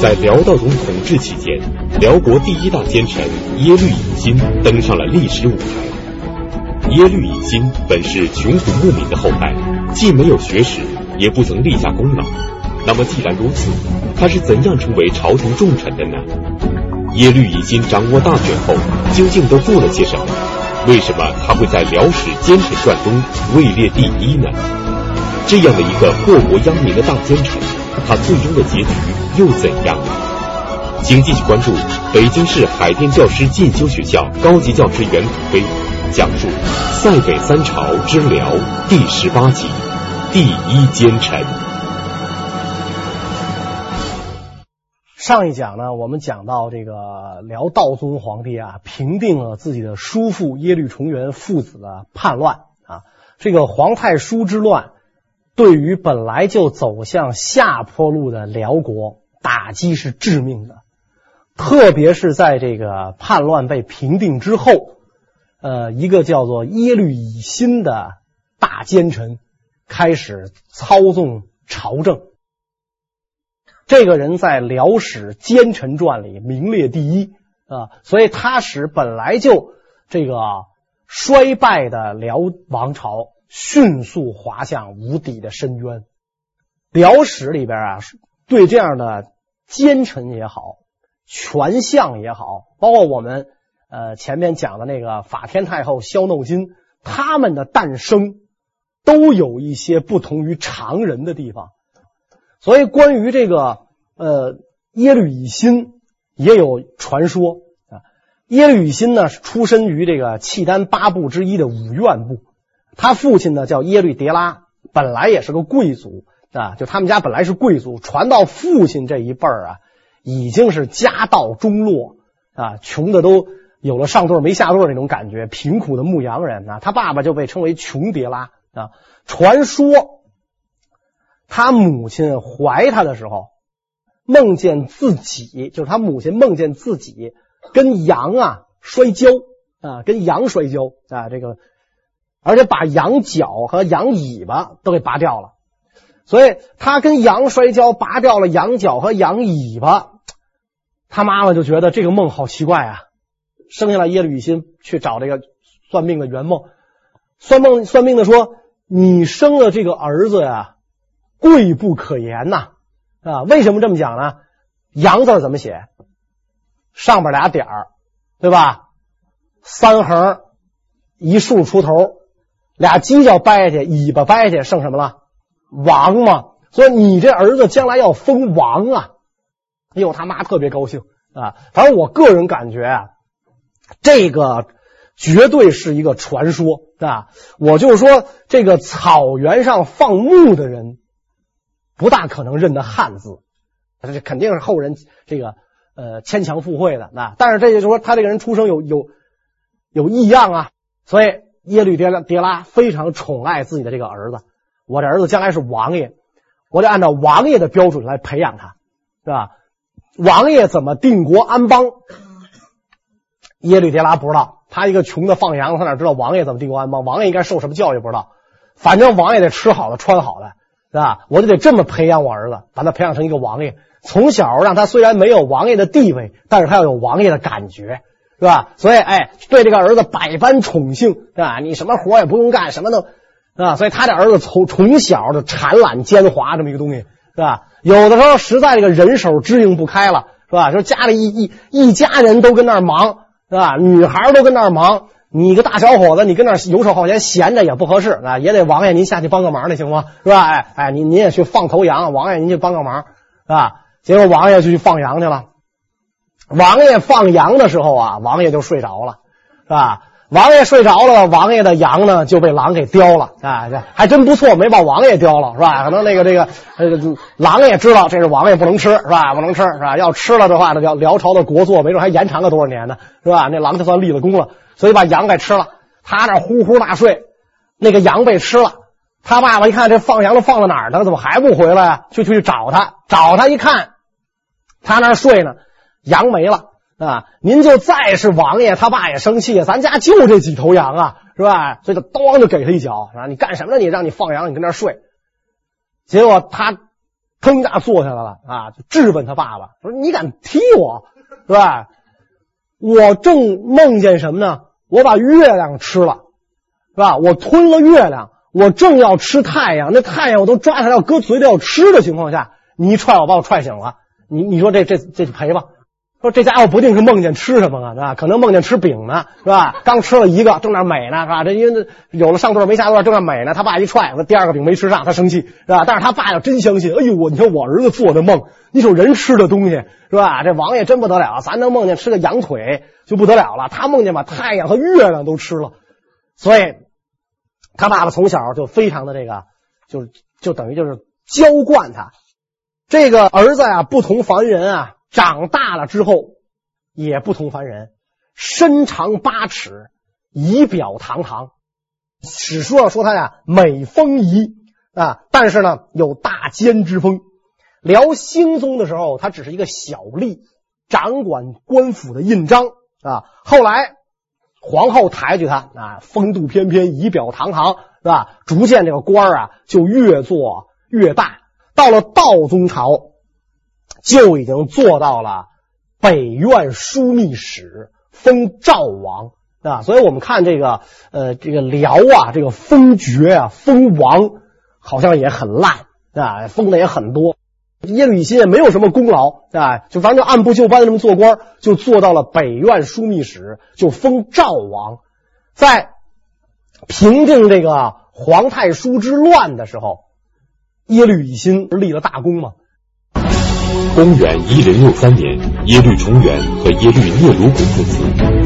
在辽道宗统治期间，辽国第一大奸臣耶律乙辛登上了历史舞台。耶律乙辛本是穷苦牧民的后代，既没有学识，也不曾立下功劳。那么既然如此，他是怎样成为朝廷重臣的呢？耶律乙辛掌握大权后，究竟都做了些什么？为什么他会在《辽史奸臣传》中位列第一呢？这样的一个祸国殃民的大奸臣，他最终的结局又怎样？请继续关注北京市海淀教师进修学校高级教师袁土飞讲述《塞北三朝之辽》第十八集《第一奸臣》。上一讲呢，我们讲到这个辽道宗皇帝啊，平定了自己的叔父耶律重元父子的叛乱啊。这个皇太叔之乱，对于本来就走向下坡路的辽国打击是致命的。特别是在这个叛乱被平定之后，呃，一个叫做耶律乙辛的大奸臣开始操纵朝政。这个人在《辽史奸臣传》里名列第一啊，所以他使本来就这个衰败的辽王朝迅速滑向无底的深渊。辽史里边啊，对这样的奸臣也好，权相也好，包括我们呃前面讲的那个法天太后萧耨金，他们的诞生都有一些不同于常人的地方。所以，关于这个呃耶律乙辛也有传说啊。耶律乙辛呢出身于这个契丹八部之一的五院部，他父亲呢叫耶律迭拉，本来也是个贵族啊，就他们家本来是贵族，传到父亲这一辈儿啊，已经是家道中落啊，穷的都有了上顿没下顿那种感觉，贫苦的牧羊人啊。他爸爸就被称为穷迭拉啊。传说。他母亲怀他的时候，梦见自己，就是他母亲梦见自己跟羊啊摔跤啊，跟羊摔跤啊，这个，而且把羊角和羊尾巴都给拔掉了，所以他跟羊摔跤，拔掉了羊角和羊尾巴，他妈妈就觉得这个梦好奇怪啊，生下来耶律乙辛去找这个算命的圆梦，算梦算命的说，你生了这个儿子呀。贵不可言呐，啊，为什么这么讲呢？羊字怎么写？上边俩点儿，对吧？三横一竖出头，俩犄角掰下去，尾巴掰下去，剩什么了？王嘛。所以你这儿子将来要封王啊！哎呦，他妈特别高兴啊！反正我个人感觉啊，这个绝对是一个传说啊！我就是说，这个草原上放牧的人。不大可能认得汉字，这肯定是后人这个呃牵强附会的啊。但是这就是说他这个人出生有有有异样啊，所以耶律迭拉迭拉非常宠爱自己的这个儿子。我的儿子将来是王爷，我得按照王爷的标准来培养他，是吧？王爷怎么定国安邦？耶律迭拉不知道，他一个穷的放羊，他哪知道王爷怎么定国安邦？王爷应该受什么教育不知道，反正王爷得吃好的穿好的。是吧？我就得这么培养我儿子，把他培养成一个王爷。从小让他虽然没有王爷的地位，但是他要有王爷的感觉，是吧？所以，哎，对这个儿子百般宠幸，是吧？你什么活也不用干，什么都，啊？所以他这儿子从从小就馋懒奸猾这么一个东西，是吧？有的时候实在这个人手支应不开了，是吧？说家里一一一家人都跟那儿忙，是吧？女孩都跟那儿忙。你一个大小伙子，你跟那儿游手好闲，闲着也不合适啊，也得王爷您下去帮个忙，那行吗？是吧？哎哎，您您也去放头羊，王爷您去帮个忙，是吧？结果王爷就去放羊去了。王爷放羊的时候啊，王爷就睡着了，是吧？王爷睡着了，王爷的羊呢就被狼给叼了啊！还真不错，没把王爷叼了，是吧？可能那个这个呃，狼也知道这是王爷不能吃，是吧？不能吃，是吧？要吃了的话，那辽辽朝的国祚没准还延长个多少年呢，是吧？那狼就算立了功了，所以把羊给吃了。他那呼呼大睡，那个羊被吃了。他爸爸一看这放羊的放到哪儿呢？怎么还不回来啊？就去找他，找他一看，他那睡呢，羊没了。啊！您就再是王爷，他爸也生气！咱家就这几头羊啊，是吧？所以就咣就给他一脚，啊！你干什么呢？你让你放羊，你跟那睡。结果他砰一下坐下来了啊，就质问他爸爸说：“你敢踢我，是吧？我正梦见什么呢？我把月亮吃了，是吧？我吞了月亮，我正要吃太阳，那太阳我都抓下来要搁嘴里要吃的情况下，你一踹我把我踹醒了，你你说这这这赔吧？”说这家伙不定是梦见吃什么了，是吧？可能梦见吃饼呢，是吧？刚吃了一个，正那美呢，是吧？这因为有了上顿没下顿，正那美呢。他爸一踹，说第二个饼没吃上，他生气，是吧？但是他爸要真相信，哎呦，我你看我儿子做的梦，你说人吃的东西，是吧？这王爷真不得了，咱能梦见吃个羊腿就不得了了，他梦见把太阳和月亮都吃了，所以他爸爸从小就非常的这个，就是就等于就是娇惯他这个儿子啊，不同凡人啊。长大了之后也不同凡人，身长八尺，仪表堂堂。史书上说他呀美丰仪啊，但是呢有大奸之风。辽兴宗的时候，他只是一个小吏，掌管官府的印章啊。后来皇后抬举他啊，风度翩翩，仪表堂堂，是吧？逐渐这个官啊就越做越大。到了道宗朝。就已经做到了北院枢密使，封赵王啊，所以我们看这个呃这个辽啊，这个封爵啊，封王好像也很烂啊，封的也很多。耶律乙辛也没有什么功劳啊，就反正就按部就班的这么做官，就做到了北院枢密使，就封赵王。在平定这个皇太叔之乱的时候，耶律乙辛立了大功嘛。公元一零六三年，耶律重元和耶律聂鲁古父子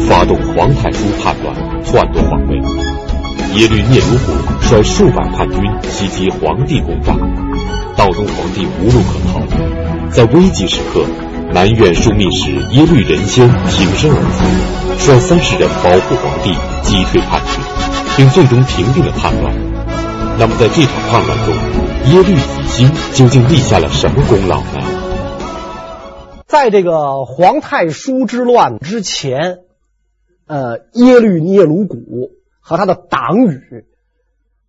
发动皇太叔叛乱，篡夺皇位。耶律聂鲁古率数百叛军袭击皇帝宫帐，道宗皇帝无路可逃。在危急时刻，南院枢密使耶律仁先挺身而出，率三十人保护皇帝，击退叛军，并最终平定了叛乱。那么，在这场叛乱中，耶律乙辛究竟立下了什么功劳呢？在这个皇太叔之乱之前，呃，耶律聂鲁古和他的党羽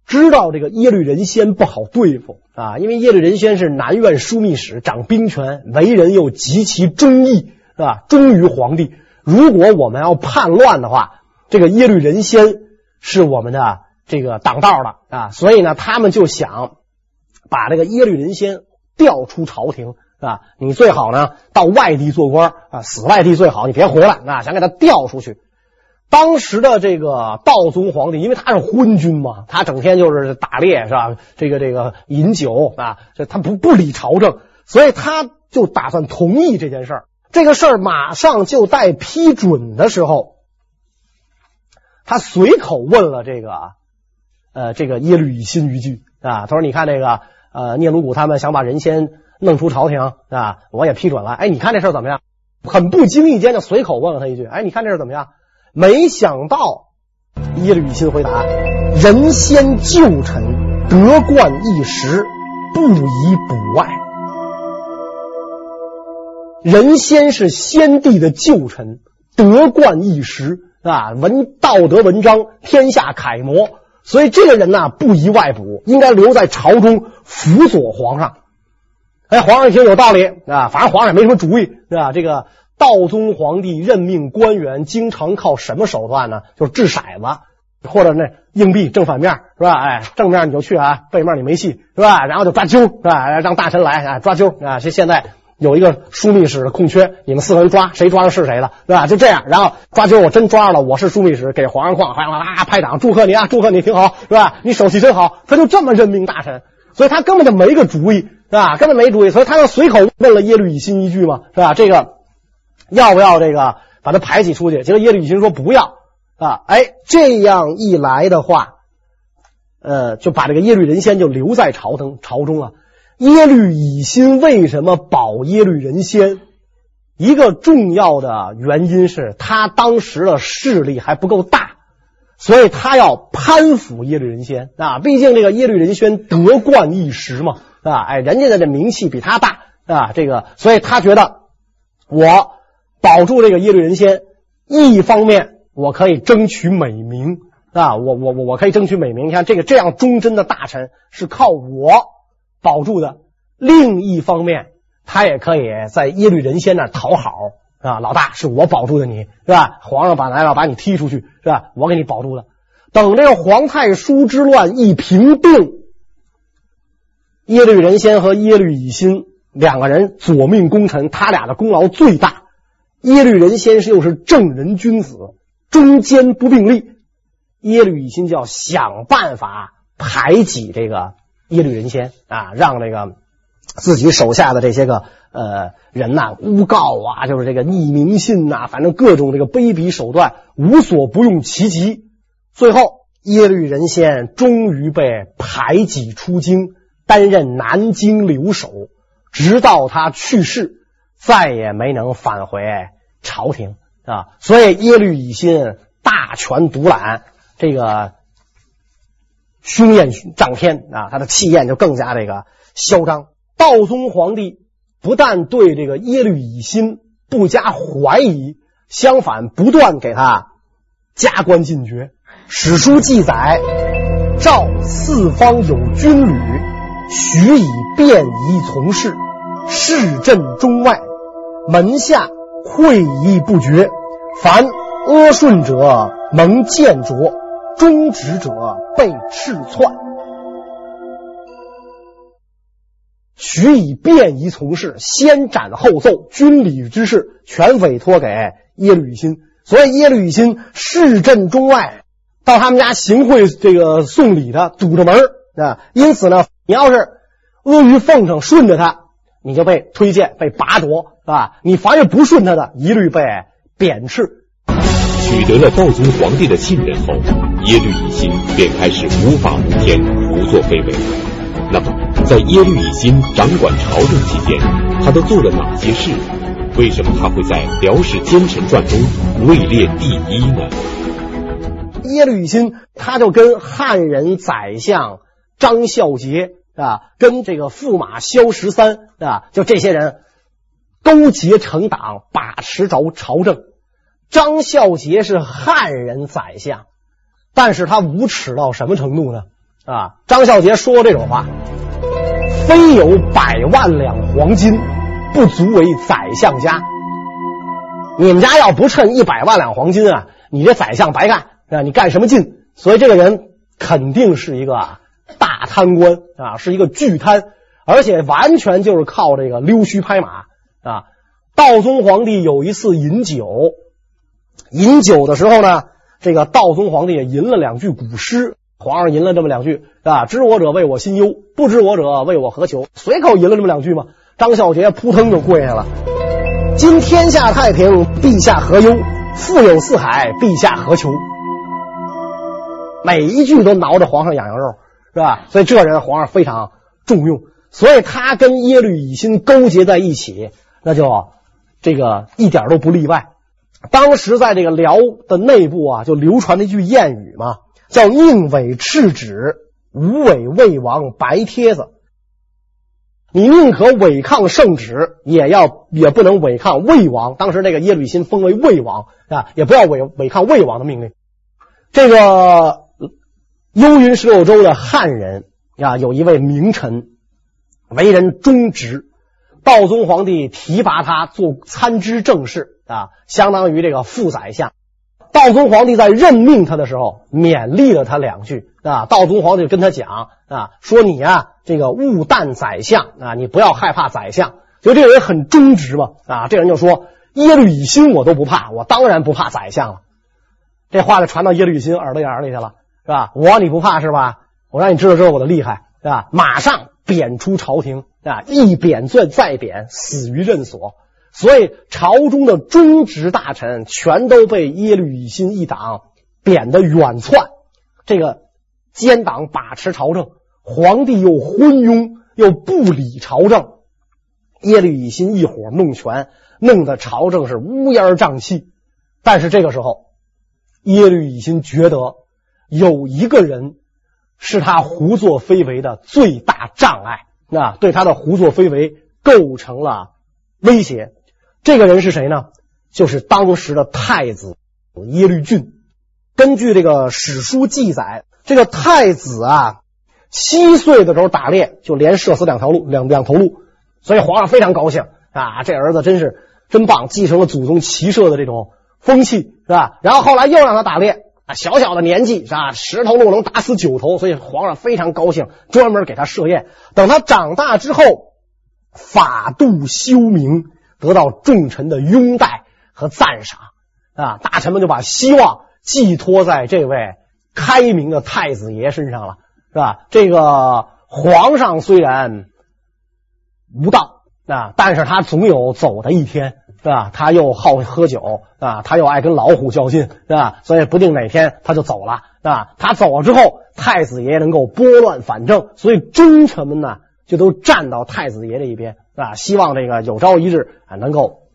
知道这个耶律仁先不好对付啊，因为耶律仁先是南院枢密使，掌兵权，为人又极其忠义，是吧？忠于皇帝。如果我们要叛乱的话，这个耶律仁先是我们的这个挡道的啊，所以呢，他们就想把这个耶律仁先调出朝廷。啊，你最好呢到外地做官啊，死外地最好，你别回来啊！想给他调出去。当时的这个道宗皇帝，因为他是昏君嘛，他整天就是打猎是吧？这个这个饮酒啊，这他不不理朝政，所以他就打算同意这件事儿。这个事儿马上就待批准的时候，他随口问了这个呃这个耶律乙辛一句啊，他说：“你看这个呃聂鲁古他们想把人先。”弄出朝廷啊，我也批准了。哎，你看这事儿怎么样？很不经意间就随口问了他一句：“哎，你看这事儿怎么样？”没想到耶律乙辛回答：“仁先旧臣，德冠一时，不宜补外。仁先是先帝的旧臣，德冠一时啊，文道德文章，天下楷模，所以这个人呢，不宜外补，应该留在朝中辅佐皇上。”哎，皇上一听有道理啊，反正皇上也没什么主意，是吧？这个道宗皇帝任命官员，经常靠什么手段呢？就是掷骰子，或者那硬币正反面，是吧？哎，正面你就去啊，背面你没戏，是吧？然后就抓阄，是吧？让大臣来啊，抓阄啊。这现在有一个枢密使的空缺，你们四个人抓，谁抓的是谁的，是吧？就这样，然后抓阄，我真抓着了，我是枢密使，给皇上哐，哐啊拍掌，祝贺你啊，祝贺你挺好，是吧？你手气真好，他就这么任命大臣，所以他根本就没个主意。啊？根本没主意，所以他就随口问了耶律乙辛一句嘛，是吧？这个要不要这个把他排挤出去？结果耶律乙辛说不要啊！哎，这样一来的话，呃，就把这个耶律仁先就留在朝堂朝中了。耶律乙辛为什么保耶律仁先？一个重要的原因是他当时的势力还不够大。所以他要攀附耶律仁先啊，毕竟这个耶律仁先德冠一时嘛，啊，哎，人家的这名气比他大啊，这个，所以他觉得我保住这个耶律仁先，一方面我可以争取美名啊，我我我我可以争取美名。你看这个这样忠贞的大臣是靠我保住的，另一方面，他也可以在耶律仁先那讨好啊，老大是我保住的你，是吧？皇上把来了把你踢出去，是吧？我给你保住了。等这个皇太叔之乱一平定，耶律仁先和耶律乙辛两个人左命功臣，他俩的功劳最大。耶律仁先是又是正人君子，忠奸不并立。耶律乙辛就要想办法排挤这个耶律仁先啊，让这个自己手下的这些个呃人呐，诬告啊，就是这个匿名信呐，反正各种这个卑鄙手段无所不用其极。最后，耶律仁先终于被排挤出京，担任南京留守，直到他去世，再也没能返回。朝廷啊，所以耶律乙辛大权独揽，这个凶焰涨天啊，他的气焰就更加这个嚣张。道宗皇帝不但对这个耶律乙辛不加怀疑，相反不断给他加官进爵。史书记载，诏四方有军旅，许以便宜从事，市镇中外，门下。会议不绝，凡阿顺者蒙剑斫，忠直者被敕纂。许以便宜从事，先斩后奏，军礼之事全委托给耶律乙辛。所以耶律乙辛市镇中外，到他们家行贿这个送礼的堵着门啊。因此呢，你要是阿谀奉承顺着他，你就被推荐被拔擢。是吧？你凡是不顺他的，一律被贬斥。取得了道宗皇帝的信任后，耶律乙辛便开始无法无天、胡作非为。那么，在耶律乙辛掌管朝政期间，他都做了哪些事？为什么他会在《辽史奸臣传》中位列第一呢？耶律乙辛他就跟汉人宰相张孝杰啊，跟这个驸马萧十三啊，就这些人。勾结成党，把持着朝政。张孝杰是汉人宰相，但是他无耻到什么程度呢？啊，张孝杰说这种话：“非有百万两黄金，不足为宰相家。你们家要不趁一百万两黄金啊，你这宰相白干啊！你干什么劲？所以这个人肯定是一个大贪官啊，是一个巨贪，而且完全就是靠这个溜须拍马。”啊，道宗皇帝有一次饮酒，饮酒的时候呢，这个道宗皇帝也吟了两句古诗。皇上吟了这么两句啊，知我者为我心忧，不知我者为我何求？随口吟了这么两句嘛。张孝杰扑腾就跪下了。今天下太平，陛下何忧？富有四海，陛下何求？每一句都挠着皇上痒痒肉，是吧？所以这人皇上非常重用，所以他跟耶律乙辛勾结在一起。那就这个一点都不例外。当时在这个辽的内部啊，就流传了一句谚语嘛，叫“宁违敕旨，无违魏王白帖子”。你宁可违抗圣旨，也要也不能违抗魏王。当时那个耶律辛封为魏王啊，也不要违违抗魏王的命令。这个幽云十六州的汉人啊，有一位名臣，为人忠直。道宗皇帝提拔他做参知政事啊，相当于这个副宰相。道宗皇帝在任命他的时候，勉励了他两句啊。道宗皇帝跟他讲啊，说你啊，这个勿惮宰相啊，你不要害怕宰相。就这个人很忠直嘛啊，这人就说耶律乙辛我都不怕，我当然不怕宰相了。这话就传到耶律乙辛耳朵眼里去了，是吧？我你不怕是吧？我让你知道知道我的厉害，是吧？马上贬出朝廷。啊！一贬再再贬，死于任所。所以朝中的忠直大臣全都被耶律乙辛一党贬得远窜。这个奸党把持朝政，皇帝又昏庸，又不理朝政。耶律乙辛一伙弄权，弄得朝政是乌烟瘴气。但是这个时候，耶律乙辛觉得有一个人是他胡作非为的最大障碍。那对他的胡作非为构成了威胁。这个人是谁呢？就是当时的太子耶律俊。根据这个史书记载，这个太子啊，七岁的时候打猎就连射死两条鹿，两两头鹿，所以皇上非常高兴啊，这儿子真是真棒，继承了祖宗骑射的这种风气，是吧？然后后来又让他打猎啊，小小的年纪是吧？十头鹿能打死九头，所以皇上非常高兴，专门给他设宴。等他长大之后，法度修明，得到众臣的拥戴和赞赏啊，大臣们就把希望寄托在这位开明的太子爷身上了。是吧？这个皇上虽然无道啊，但是他总有走的一天，是吧？他又好喝酒啊，他又爱跟老虎较劲，是吧？所以不定哪天他就走了，是吧？他走了之后，太子爷能够拨乱反正，所以忠臣们呢就都站到太子爷这一边，是吧？希望这个有朝一日啊能够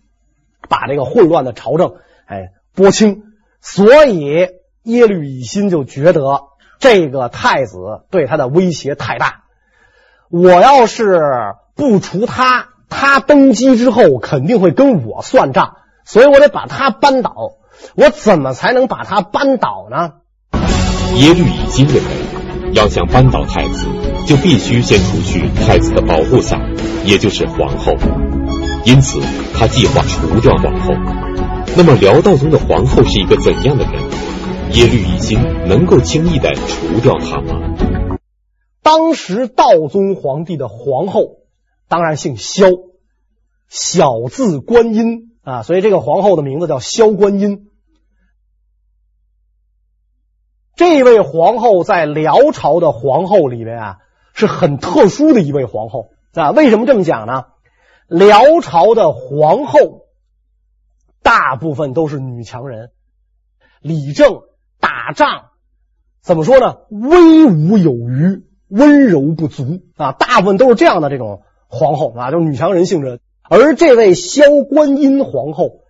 把这个混乱的朝政哎拨清。所以耶律乙辛就觉得。这个太子对他的威胁太大，我要是不除他，他登基之后肯定会跟我算账，所以我得把他扳倒。我怎么才能把他扳倒呢？耶律乙辛认为，要想扳倒太子，就必须先除去太子的保护伞，也就是皇后。因此，他计划除掉皇后。那么，辽道宗的皇后是一个怎样的人？耶律乙辛能够轻易的除掉她吗？当时道宗皇帝的皇后当然姓萧，小字观音啊，所以这个皇后的名字叫萧观音。这位皇后在辽朝的皇后里面啊，是很特殊的一位皇后啊。为什么这么讲呢？辽朝的皇后大部分都是女强人，理政。打仗怎么说呢？威武有余，温柔不足啊！大部分都是这样的这种皇后啊，就是女强人性质。而这位萧观音皇后，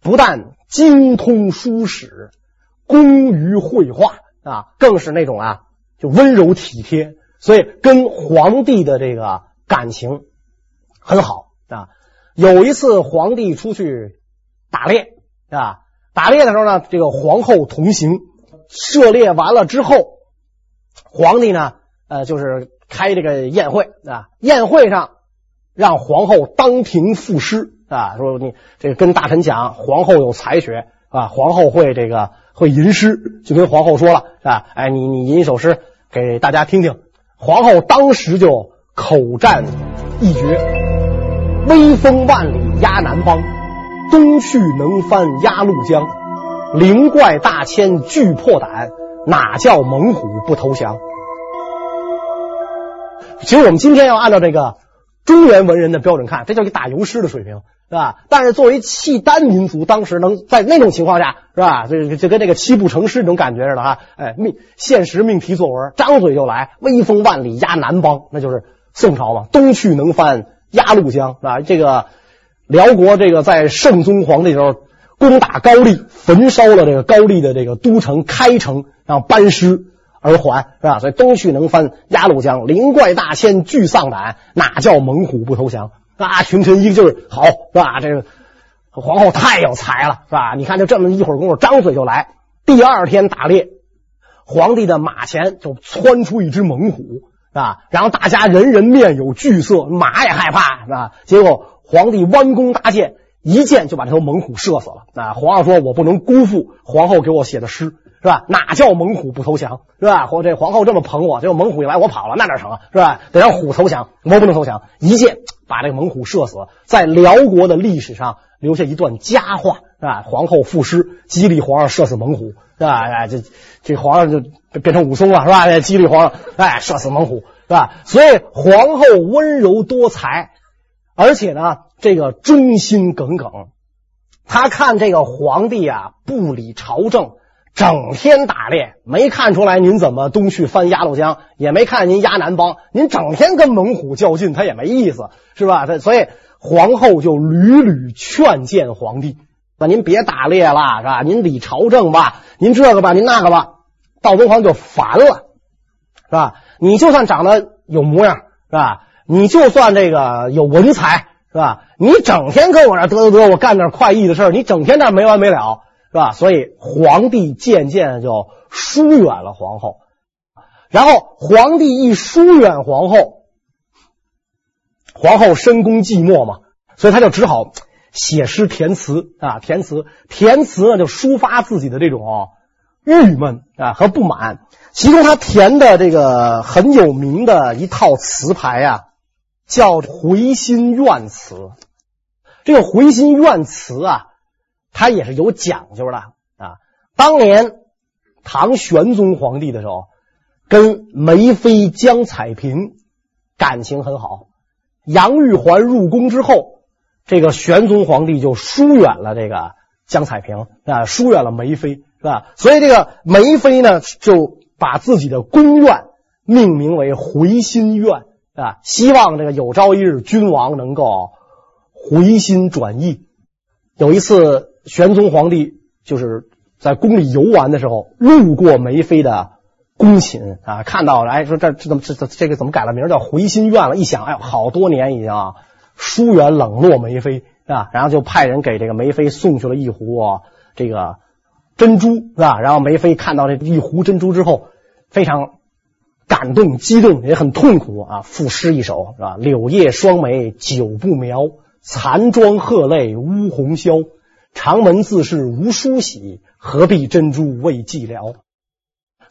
不但精通书史，工于绘画啊，更是那种啊，就温柔体贴，所以跟皇帝的这个感情很好啊。有一次，皇帝出去打猎啊，打猎的时候呢，这个皇后同行。射猎完了之后，皇帝呢，呃，就是开这个宴会啊。宴会上让皇后当庭赋诗啊，说你这个跟大臣讲，皇后有才学啊，皇后会这个会吟诗，就跟皇后说了啊，哎，你你吟一首诗给大家听听。皇后当时就口占一绝：威风万里压南邦，东去能翻鸭绿江。灵怪大千惧破胆，哪叫猛虎不投降？其实我们今天要按照这个中原文人的标准看，这叫一个打油诗的水平，是吧？但是作为契丹民族，当时能在那种情况下，是吧？就就跟这个七步成诗那种感觉似的哈。哎，命现实命题作文，张嘴就来，威风万里压南邦，那就是宋朝嘛。东去能翻鸭绿江，是吧？这个辽国这个在圣宗皇帝时候。攻打高丽，焚烧了这个高丽的这个都城开城，然后班师而还，是吧？所以东去能翻鸭绿江，灵怪大千惧丧胆，哪叫猛虎不投降？啊，群臣一个劲儿好，是吧？这个皇后太有才了，是吧？你看，就这么一会儿功夫，张嘴就来。第二天打猎，皇帝的马前就窜出一只猛虎，是吧？然后大家人人面有惧色，马也害怕，是吧？结果皇帝弯弓搭箭。一箭就把这头猛虎射死了啊！皇上说：“我不能辜负皇后给我写的诗，是吧？哪叫猛虎不投降，是吧？或这皇后这么捧我，结果猛虎一来，我跑了，那哪成啊？是吧？得让虎投降，我不能投降。一箭把这个猛虎射死，在辽国的历史上留下一段佳话，是吧？皇后赋诗激励皇上射死猛虎，是吧？哎，这这皇上就变成武松了，是吧？激励皇上，哎，射死猛虎，是吧？所以皇后温柔多才，而且呢。这个忠心耿耿，他看这个皇帝啊不理朝政，整天打猎，没看出来您怎么东去翻鸭绿江，也没看您压南邦，您整天跟猛虎较劲，他也没意思，是吧？他所以皇后就屡屡劝谏皇帝，那您别打猎了，是吧？您理朝政吧，您这个吧，您那个吧，道宗皇就烦了，是吧？你就算长得有模样，是吧？你就算这个有文才。是吧？你整天跟我这嘚嘚嘚，我干点快意的事儿，你整天这没完没了，是吧？所以皇帝渐渐就疏远了皇后。然后皇帝一疏远皇后，皇后深宫寂寞嘛，所以他就只好写诗填词啊，填词填词呢就抒发自己的这种郁闷啊和不满。其中他填的这个很有名的一套词牌啊，叫《回心愿词》。这个《回心愿词》啊，它也是有讲究的啊。当年唐玄宗皇帝的时候，跟梅妃江彩萍感情很好。杨玉环入宫之后，这个玄宗皇帝就疏远了这个江彩萍啊，疏远了梅妃，是吧？所以这个梅妃呢，就把自己的宫苑命名为回心苑啊，希望这个有朝一日君王能够回心转意。有一次，玄宗皇帝就是在宫里游玩的时候，路过梅妃的宫寝啊，看到了，哎，说这这怎么这这这个怎么改了名叫回心院了？一想，哎呦，好多年已经啊，疏远冷落梅妃啊，然后就派人给这个梅妃送去了一壶、这个珍珠，是吧？然后梅妃看到这一壶珍珠之后，非常感动、激动，也很痛苦啊，赋诗一首，是吧？柳叶双眉久不描，残妆鹤泪乌红绡。长门自是无梳洗，何必珍珠为寂寥？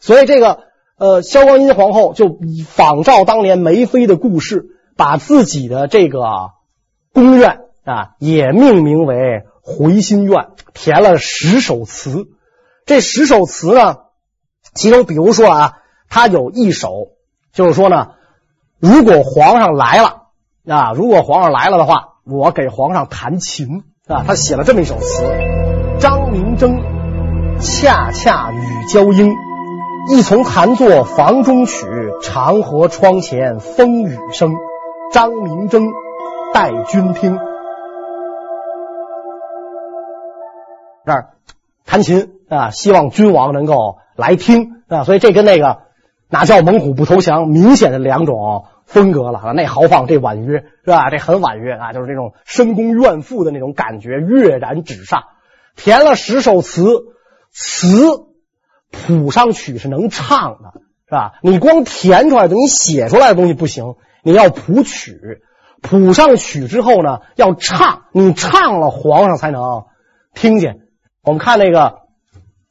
所以这个呃，萧光英皇后就仿照当年梅妃的故事，把自己的这个宫苑啊也命名为回心苑，填了十首词。这十首词呢，其中比如说啊，他有一首就是说呢，如果皇上来了啊，如果皇上来了的话，我给皇上弹琴啊。他写了这么一首词：张明征，恰恰与娇莺。一从弹作房中曲，长河窗前风雨声。张明征，待君听。这儿弹琴啊，希望君王能够来听啊。所以这跟那个哪叫猛虎不投降，明显的两种风格了啊。那豪放，这婉约是吧？这很婉约啊，就是这种深宫怨妇的那种感觉跃然纸上。填了十首词，词。谱上曲是能唱的，是吧？你光填出来的，你写出来的东西不行，你要谱曲，谱上曲之后呢，要唱，你唱了，皇上才能听见。我们看那个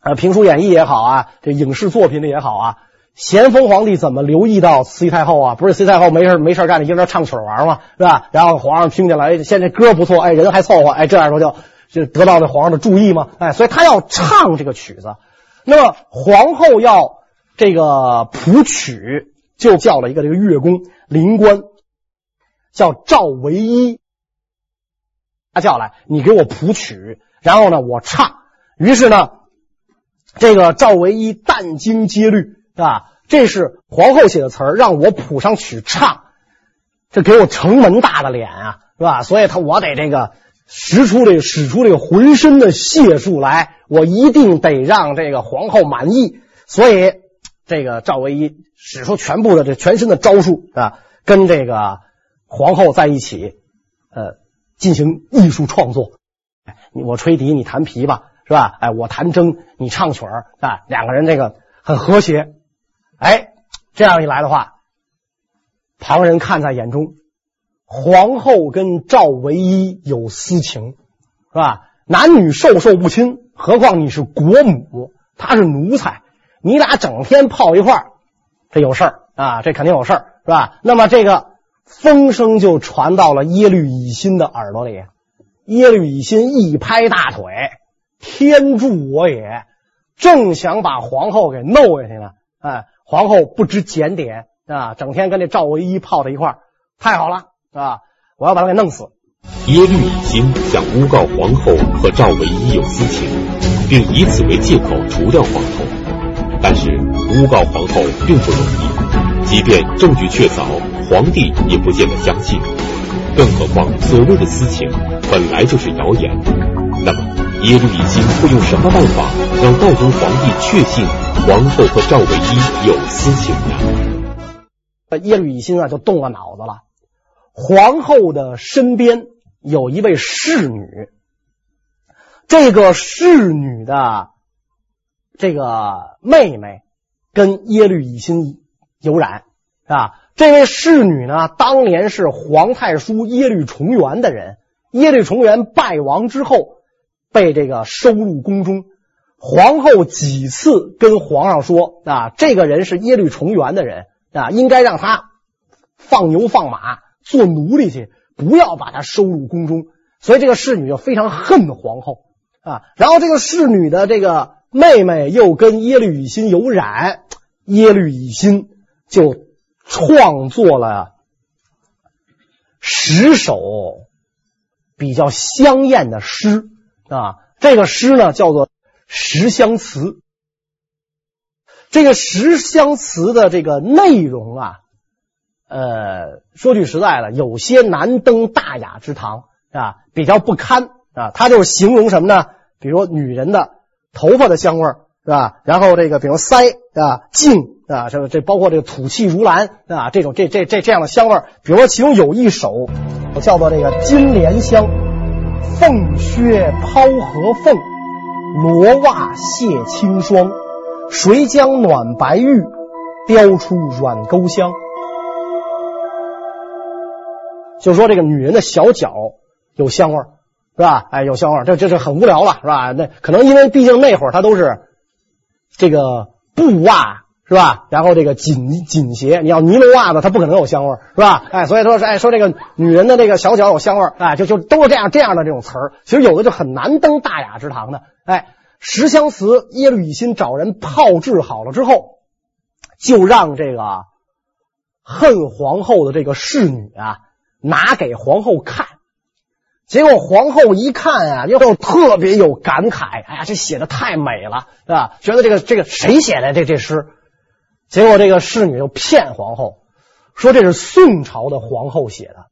呃评书演义也好啊，这影视作品里也好啊，咸丰皇帝怎么留意到慈禧太后啊？不是慈禧太后没事没事干，一边唱曲玩嘛，是吧？然后皇上听见了，哎，现在歌不错，哎，人还凑合，哎，这样说就就得到了皇上的注意嘛，哎，所以他要唱这个曲子。那么皇后要这个谱曲，就叫了一个这个乐工灵官，叫赵唯一。他叫来，你给我谱曲，然后呢，我唱。于是呢，这个赵唯一殫精竭虑是吧，这是皇后写的词儿，让我谱上曲唱，这给我城门大的脸啊，是吧？所以他我得这个。使出这个使出这个浑身的解数来，我一定得让这个皇后满意。所以，这个赵唯一使出全部的这全身的招数啊，跟这个皇后在一起，呃，进行艺术创作。哎，我吹笛，你弹琵琶，是吧？哎，我弹筝，你唱曲儿啊，两个人这个很和谐。哎，这样一来的话，旁人看在眼中。皇后跟赵唯一有私情，是吧？男女授受不亲，何况你是国母，他是奴才，你俩整天泡一块儿，这有事儿啊！这肯定有事儿，是吧？那么这个风声就传到了耶律乙辛的耳朵里，耶律乙辛一拍大腿：“天助我也！”正想把皇后给弄下去呢，哎，皇后不知检点啊，整天跟这赵唯一泡在一块儿，太好了。啊！我要把他给弄死。耶律乙辛想诬告皇后和赵唯一有私情，并以此为借口除掉皇后。但是诬告皇后并不容易，即便证据确凿，皇帝也不见得相信。更何况所谓的私情本来就是谣言。那么耶律乙辛会用什么办法让道宗皇帝确信皇后和赵唯一有私情呢？耶律乙辛啊，就动了脑子了。皇后的身边有一位侍女，这个侍女的这个妹妹跟耶律乙辛有染啊。这位侍女呢，当年是皇太叔耶律重元的人。耶律重元败亡之后，被这个收入宫中。皇后几次跟皇上说啊，这个人是耶律重元的人啊，应该让他放牛放马做奴隶去，不要把他收入宫中。所以这个侍女就非常恨皇后啊。然后这个侍女的这个妹妹又跟耶律乙辛有染，耶律乙辛就。创作了十首比较香艳的诗啊，这个诗呢叫做《十香词》。这个《十香词》的这个内容啊，呃，说句实在的，有些难登大雅之堂啊，比较不堪啊。它就是形容什么呢？比如女人的头发的香味儿，是吧？然后这个，比如腮啊、颈。啊，这个这包括这个吐气如兰啊，这种这这这这样的香味儿，比如说其中有一首叫做这个《金莲香》，凤靴抛和凤，罗袜卸清霜，谁将暖白玉，雕出软钩香？就说这个女人的小脚有香味，是吧？哎，有香味儿，这这是很无聊了，是吧？那可能因为毕竟那会儿它都是这个布袜。是吧？然后这个紧紧鞋，你要尼龙袜子，它不可能有香味，是吧？哎，所以说是哎，说这个女人的这个小脚有香味儿，哎，就就都是这样这样的这种词儿。其实有的就很难登大雅之堂的。哎，十香词，耶律乙辛找人炮制好了之后，就让这个恨皇后的这个侍女啊拿给皇后看。结果皇后一看啊，又特别有感慨，哎呀，这写的太美了，是吧？觉得这个这个谁写的这这诗？结果这个侍女又骗皇后，说这是宋朝的皇后写的。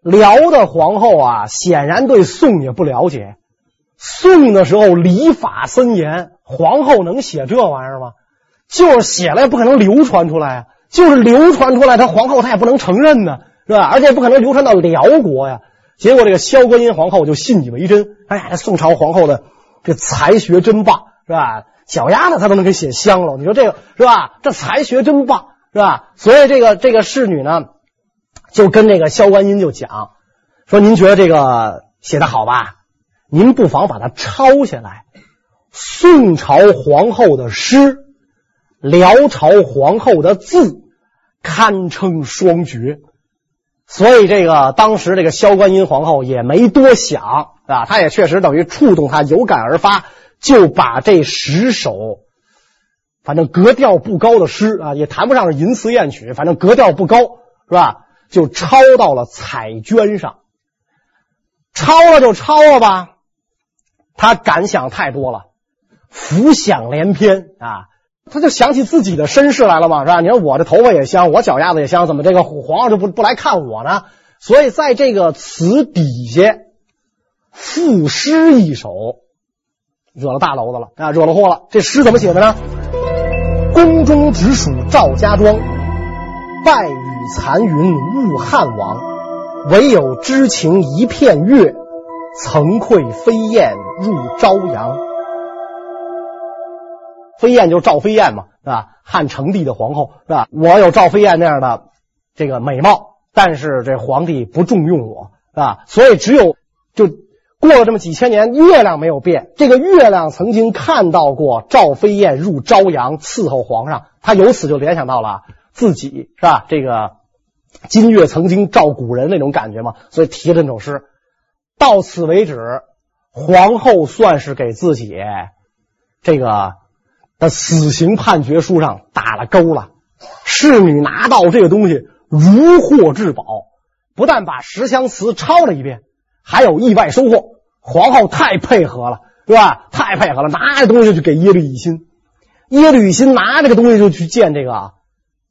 辽的皇后啊，显然对宋也不了解。宋的时候礼法森严，皇后能写这玩意儿吗？就是写了也不可能流传出来啊，就是流传出来，她皇后她也不能承认呢，是吧？而且不可能流传到辽国呀。结果这个萧观音皇后就信以为真，哎呀，这宋朝皇后的这才学真棒，是吧？小丫头她都能给写香了，你说这个是吧？这才学真棒，是吧？所以这个这个侍女呢，就跟这个萧观音就讲说：“您觉得这个写的好吧？您不妨把它抄下来。宋朝皇后的诗，辽朝皇后的字，堪称双绝。所以这个当时这个萧观音皇后也没多想啊，她也确实等于触动她，有感而发。”就把这十首，反正格调不高的诗啊，也谈不上是淫词艳曲，反正格调不高，是吧？就抄到了彩绢上，抄了就抄了吧。他感想太多了，浮想联翩啊，他就想起自己的身世来了嘛，是吧？你说我的头发也香，我脚丫子也香，怎么这个皇上就不不来看我呢？所以在这个词底下赋诗一首。惹了大篓子了啊！惹了祸了。这诗怎么写的呢？宫中直属赵家庄，败雨残云雾汉王，唯有知情一片月，曾馈飞燕入朝阳。飞燕就赵飞燕嘛，是吧？汉成帝的皇后，是吧？我有赵飞燕那样的这个美貌，但是这皇帝不重用我，是吧？所以只有就。过了这么几千年，月亮没有变。这个月亮曾经看到过赵飞燕入朝阳伺候皇上，他由此就联想到了自己，是吧？这个金月曾经照古人那种感觉嘛，所以提了这首诗。到此为止，皇后算是给自己这个的死刑判决书上打了勾了。侍女拿到这个东西如获至宝，不但把十香词抄了一遍。还有意外收获，皇后太配合了，是吧？太配合了，拿这东西就给耶律乙辛，耶律乙辛拿这个东西就去见这个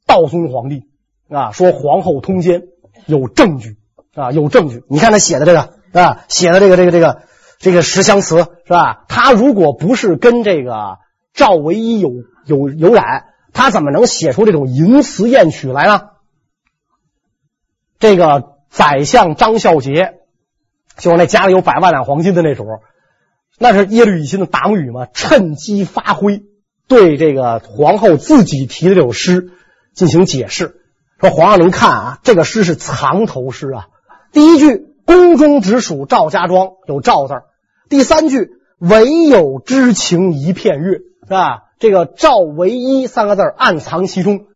道宗皇帝啊，说皇后通奸，有证据啊，有证据。你看他写的这个啊，写的这个这个这个这个十香词是吧？他如果不是跟这个赵唯一有有有染，他怎么能写出这种淫词艳曲来呢？这个宰相张孝杰。就那家里有百万两黄金的那主，那是耶律乙辛的党羽嘛，趁机发挥，对这个皇后自己提的这首诗进行解释，说：“皇上您看啊，这个诗是藏头诗啊。第一句‘宫中直属赵家庄’有‘赵’字儿，第三句‘唯有知情一片月’是吧？这个‘赵唯一’三个字暗藏其中。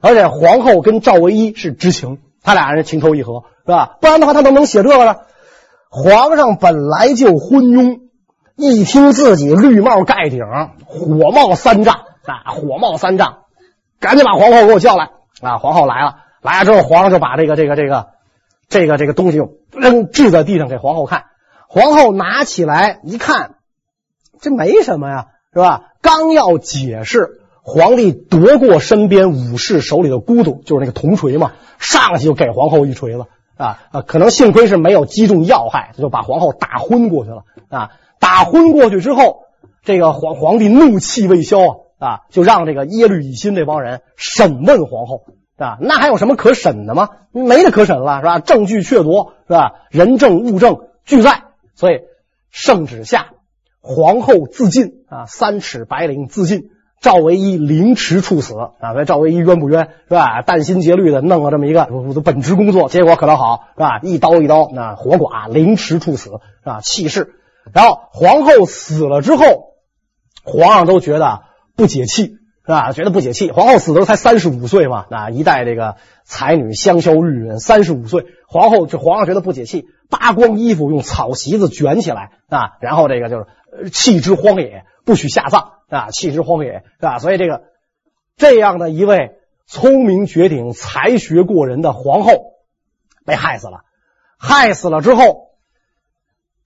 而且皇后跟赵唯一是知情，他俩人情投意合是吧？不然的话，他怎么能写这个呢？皇上本来就昏庸。”一听自己绿帽盖顶，火冒三丈啊！火冒三丈，赶紧把皇后给我叫来啊！皇后来了，来了之后，皇上就把这个这个这个这个这个东西扔掷在地上给皇后看。皇后拿起来一看，这没什么呀，是吧？刚要解释，皇帝夺过身边武士手里的孤独，就是那个铜锤嘛，上去就给皇后一锤子啊啊！可能幸亏是没有击中要害，就把皇后打昏过去了啊。打昏过去之后，这个皇皇帝怒气未消啊，就让这个耶律乙辛这帮人审问皇后啊，那还有什么可审的吗？没得可审了是吧？证据确凿是吧？人证物证俱在，所以圣旨下，皇后自尽啊，三尺白绫自尽，赵唯一凌迟处死啊。那赵唯一冤不冤是吧？殚心竭虑的弄了这么一个我的本职工作，结果可倒好是吧？一刀一刀那活剐凌迟处死是吧？弃市。然后皇后死了之后，皇上都觉得不解气，是吧？觉得不解气。皇后死的时候才三十五岁嘛，啊，一代这个才女香消玉殒，三十五岁，皇后这皇上觉得不解气，扒光衣服用草席子卷起来啊，然后这个就是弃之荒野，不许下葬啊，弃之荒野，是吧？所以这个这样的一位聪明绝顶、才学过人的皇后被害死了，害死了之后。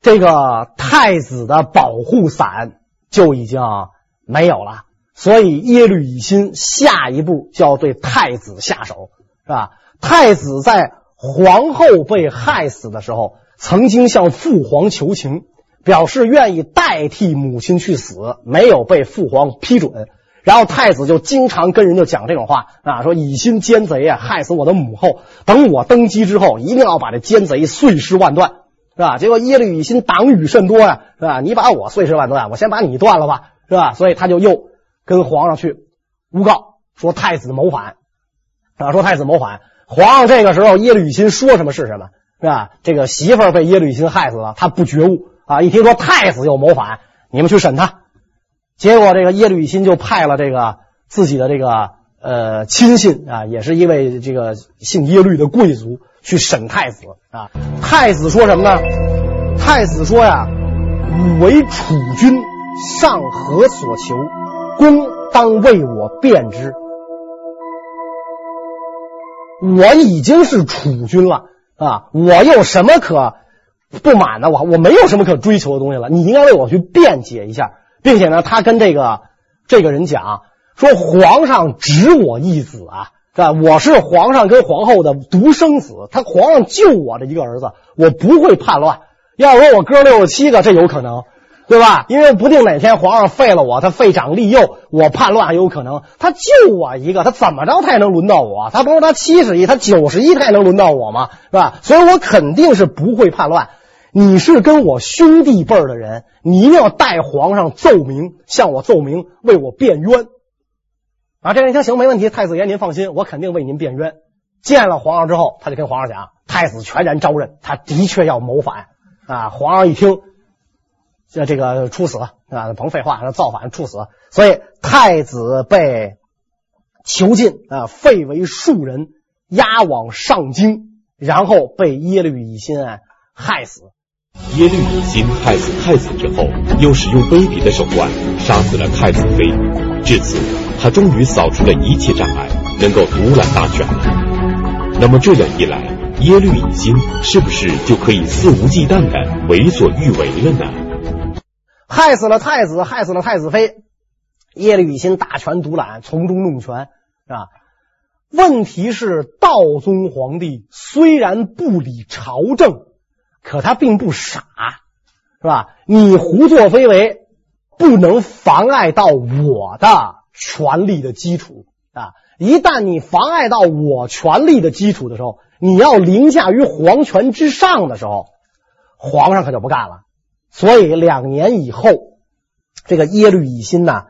这个太子的保护伞就已经没有了，所以耶律乙辛下一步就要对太子下手，是吧？太子在皇后被害死的时候，曾经向父皇求情，表示愿意代替母亲去死，没有被父皇批准。然后太子就经常跟人就讲这种话啊，说乙辛奸贼啊，害死我的母后，等我登基之后，一定要把这奸贼碎尸万段。是吧？结果耶律乙辛党羽甚多呀，是吧？你把我碎尸万段，我先把你断了吧，是吧？所以他就又跟皇上去诬告说太子谋反，啊，说太子谋反。皇上这个时候耶律乙辛说什么是什么，是吧？这个媳妇被耶律乙辛害死了，他不觉悟啊！一听说太子又谋反，你们去审他。结果这个耶律乙辛就派了这个自己的这个呃亲信啊，也是一位这个姓耶律的贵族。去审太子啊！太子说什么呢？太子说呀：“吾为楚君，上何所求？公当为我辩之。我已经是楚君了啊，我有什么可不满的？我我没有什么可追求的东西了。你应该为我去辩解一下，并且呢，他跟这个这个人讲说：皇上只我一子啊。”啊！我是皇上跟皇后的独生子，他皇上就我的一个儿子，我不会叛乱。要说我哥六十七个，这有可能，对吧？因为不定哪天皇上废了我，他废长立幼，我叛乱还有可能。他就我一个，他怎么着他也能轮到我？他不是他七十一，他九十一，他也能轮到我吗？是吧？所以我肯定是不会叛乱。你是跟我兄弟辈儿的人，你一定要代皇上奏明，向我奏明，为我辩冤。啊，这人一听行，没问题。太子爷，您放心，我肯定为您辩冤。见了皇上之后，他就跟皇上讲，太子全然招认，他的确要谋反。啊，皇上一听，这这个处死啊，甭废话，造反处死。所以太子被囚禁啊，废为庶人，押往上京，然后被耶律乙辛害死。耶律乙辛害死太子之后，又使用卑鄙的手段杀死了太子妃，至此。他终于扫除了一切障碍，能够独揽大权了。那么这样一来，耶律乙辛是不是就可以肆无忌惮的为所欲为了呢？害死了太子，害死了太子妃，耶律乙辛大权独揽，从中弄权，是吧？问题是，道宗皇帝虽然不理朝政，可他并不傻，是吧？你胡作非为，不能妨碍到我的。权力的基础啊！一旦你妨碍到我权力的基础的时候，你要凌驾于皇权之上的时候，皇上可就不干了。所以两年以后，这个耶律乙辛呢，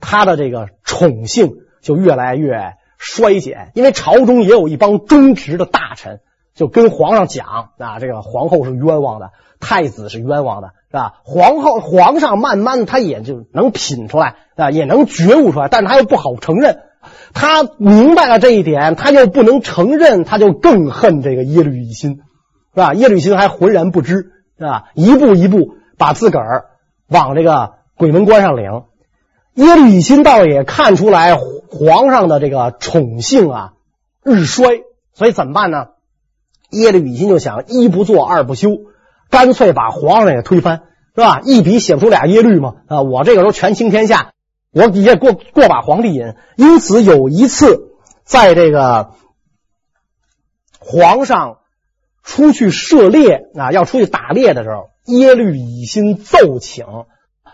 他的这个宠幸就越来越衰减，因为朝中也有一帮忠直的大臣，就跟皇上讲啊，这个皇后是冤枉的，太子是冤枉的，是吧？皇后皇上慢慢他也就能品出来啊，也能觉悟出来，但是他又不好承认。他明白了这一点，他又不能承认，他就更恨这个耶律乙辛，是吧？耶律乙辛还浑然不知，是吧？一步一步把自个儿往这个。鬼门关上领，耶律乙辛倒也看出来皇上的这个宠幸啊日衰，所以怎么办呢？耶律乙辛就想一不做二不休，干脆把皇上也推翻，是吧？一笔写不出俩耶律嘛啊！我这个时候权倾天下，我也过过把皇帝瘾。因此有一次，在这个皇上出去射猎啊，要出去打猎的时候，耶律乙辛奏请。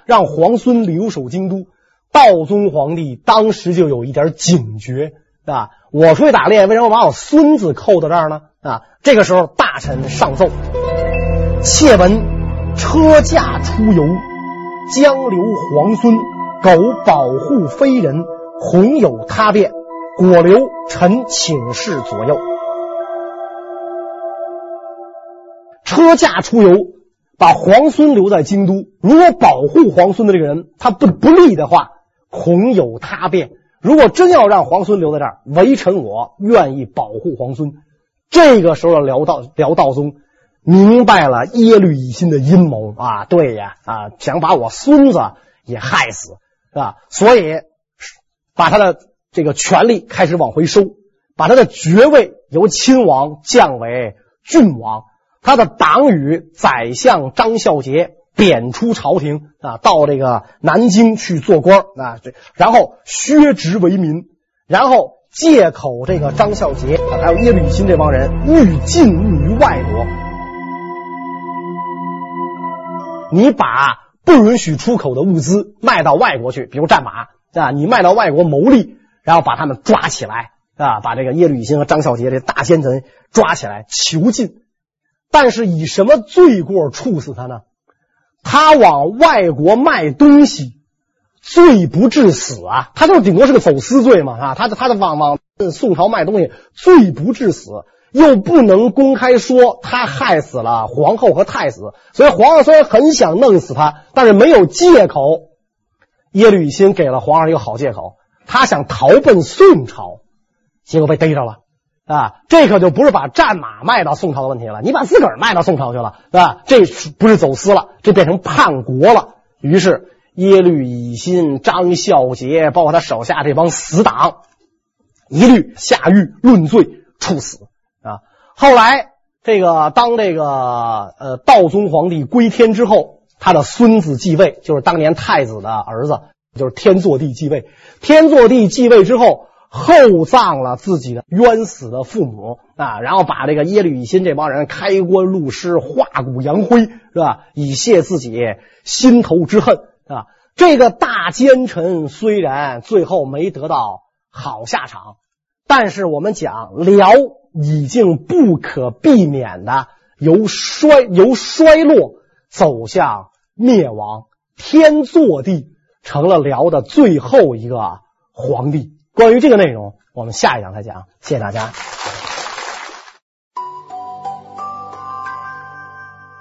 让皇孙留守京都，道宗皇帝当时就有一点警觉啊！我出去打猎，为什么把我孙子扣到这儿呢？啊！这个时候大臣上奏：窃闻车驾出游，将留皇孙，苟保护非人，恐有他变。果留，臣请示左右。车驾出游。把皇孙留在京都，如果保护皇孙的这个人他不不利的话，恐有他变。如果真要让皇孙留在这儿，微臣我愿意保护皇孙。这个时候的辽道辽道宗明白了耶律乙辛的阴谋啊，对呀啊，想把我孙子也害死是吧？所以把他的这个权力开始往回收，把他的爵位由亲王降为郡王。他的党羽宰相张孝杰贬出朝廷啊，到这个南京去做官啊，这然后削职为民，然后借口这个张孝杰还有耶律乙辛这帮人欲禁物于外国，你把不允许出口的物资卖到外国去，比如战马啊，你卖到外国牟利，然后把他们抓起来啊，把这个耶律乙辛和张孝杰这大奸臣抓起来囚禁。但是以什么罪过处死他呢？他往外国卖东西，罪不至死啊！他就顶多是个走私罪嘛啊！他的他的往往宋朝卖东西，罪不至死，又不能公开说他害死了皇后和太子，所以皇上虽然很想弄死他，但是没有借口。耶律乙辛给了皇上一个好借口，他想逃奔宋朝，结果被逮着了。啊，这可就不是把战马卖到宋朝的问题了，你把自个儿卖到宋朝去了，对吧？这不是走私了，这变成叛国了。于是耶律乙辛、张孝杰，包括他手下这帮死党，一律下狱论罪处死啊。后来这个当这个呃道宗皇帝归天之后，他的孙子继位，就是当年太子的儿子，就是天祚帝继位。天祚帝继位之后。厚葬了自己的冤死的父母啊，然后把这个耶律乙辛这帮人开棺录尸、化骨扬灰，是吧？以泄自己心头之恨啊。这个大奸臣虽然最后没得到好下场，但是我们讲辽已经不可避免的由衰由衰落走向灭亡，天祚帝成了辽的最后一个皇帝。关于这个内容，我们下一讲再讲。谢谢大家。